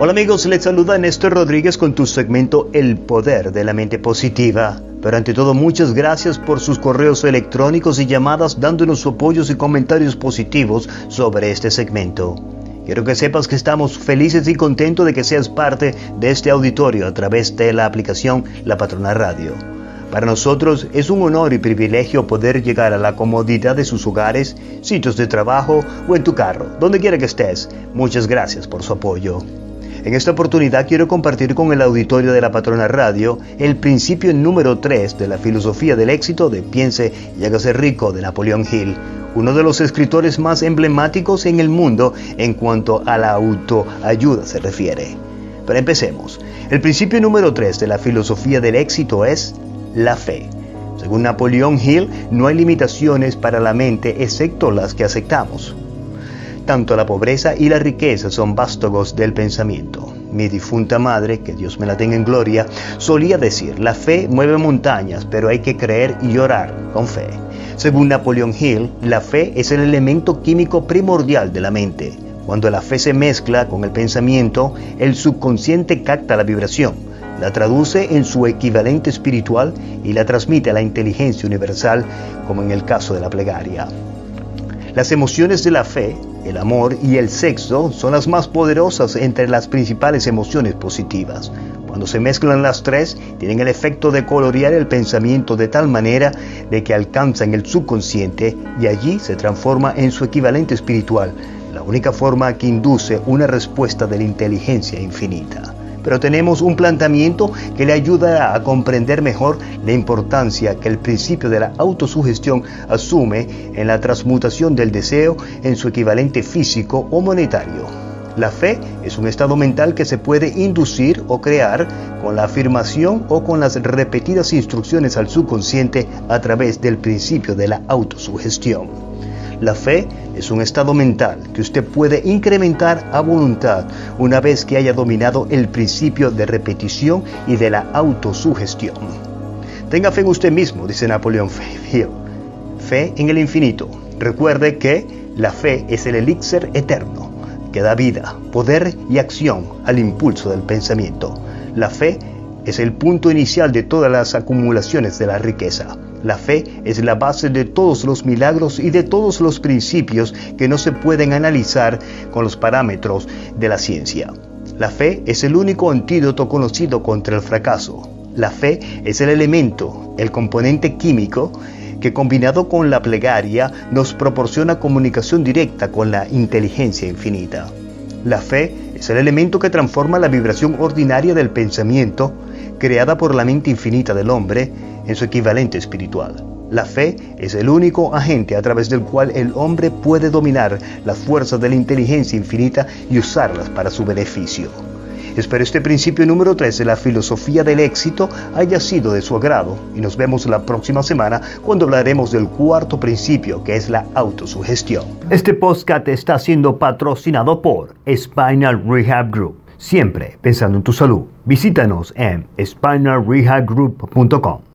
Hola amigos, les saluda Néstor Rodríguez con tu segmento El Poder de la Mente Positiva. Pero ante todo, muchas gracias por sus correos electrónicos y llamadas dándonos su apoyos y comentarios positivos sobre este segmento. Quiero que sepas que estamos felices y contentos de que seas parte de este auditorio a través de la aplicación La Patrona Radio. Para nosotros es un honor y privilegio poder llegar a la comodidad de sus hogares, sitios de trabajo o en tu carro, donde quiera que estés. Muchas gracias por su apoyo. En esta oportunidad quiero compartir con el auditorio de la Patrona Radio el principio número 3 de la filosofía del éxito de Piense y hágase rico de Napoleón Hill, uno de los escritores más emblemáticos en el mundo en cuanto a la autoayuda se refiere. Pero empecemos. El principio número 3 de la filosofía del éxito es la fe. Según Napoleón Hill, no hay limitaciones para la mente excepto las que aceptamos. Tanto la pobreza y la riqueza son vástagos del pensamiento. Mi difunta madre, que Dios me la tenga en gloria, solía decir, la fe mueve montañas, pero hay que creer y orar con fe. Según Napoleón Hill, la fe es el elemento químico primordial de la mente. Cuando la fe se mezcla con el pensamiento, el subconsciente capta la vibración, la traduce en su equivalente espiritual y la transmite a la inteligencia universal, como en el caso de la plegaria. Las emociones de la fe el amor y el sexo son las más poderosas entre las principales emociones positivas. Cuando se mezclan las tres, tienen el efecto de colorear el pensamiento de tal manera de que alcanzan el subconsciente y allí se transforma en su equivalente espiritual, la única forma que induce una respuesta de la inteligencia infinita pero tenemos un planteamiento que le ayuda a comprender mejor la importancia que el principio de la autosugestión asume en la transmutación del deseo en su equivalente físico o monetario. La fe es un estado mental que se puede inducir o crear con la afirmación o con las repetidas instrucciones al subconsciente a través del principio de la autosugestión. La fe es un estado mental que usted puede incrementar a voluntad una vez que haya dominado el principio de repetición y de la autosugestión. Tenga fe en usted mismo, dice Napoleón Hill. Fe en el infinito. Recuerde que la fe es el elixir eterno que da vida, poder y acción al impulso del pensamiento. La fe es el punto inicial de todas las acumulaciones de la riqueza. La fe es la base de todos los milagros y de todos los principios que no se pueden analizar con los parámetros de la ciencia. La fe es el único antídoto conocido contra el fracaso. La fe es el elemento, el componente químico que combinado con la plegaria nos proporciona comunicación directa con la inteligencia infinita. La fe es el elemento que transforma la vibración ordinaria del pensamiento creada por la mente infinita del hombre en su equivalente espiritual. La fe es el único agente a través del cual el hombre puede dominar las fuerzas de la inteligencia infinita y usarlas para su beneficio. Espero este principio número 3 de la filosofía del éxito haya sido de su agrado y nos vemos la próxima semana cuando hablaremos del cuarto principio que es la autosugestión. Este podcast está siendo patrocinado por Spinal Rehab Group siempre pensando en tu salud. Visítanos en spinalrehabgroup.com.